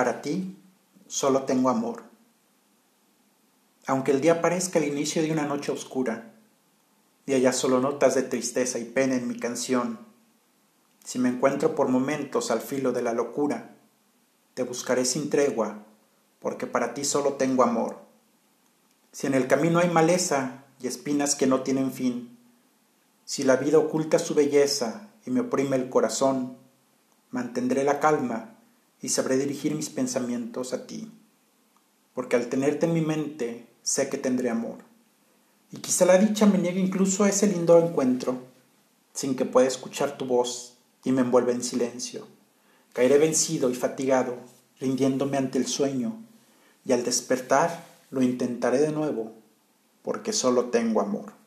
Para ti solo tengo amor. Aunque el día parezca el inicio de una noche oscura, y haya solo notas de tristeza y pena en mi canción, si me encuentro por momentos al filo de la locura, te buscaré sin tregua, porque para ti solo tengo amor. Si en el camino hay maleza y espinas que no tienen fin, si la vida oculta su belleza y me oprime el corazón, mantendré la calma y sabré dirigir mis pensamientos a ti, porque al tenerte en mi mente sé que tendré amor. Y quizá la dicha me niegue incluso a ese lindo encuentro, sin que pueda escuchar tu voz y me envuelva en silencio. Caeré vencido y fatigado, rindiéndome ante el sueño, y al despertar lo intentaré de nuevo, porque solo tengo amor.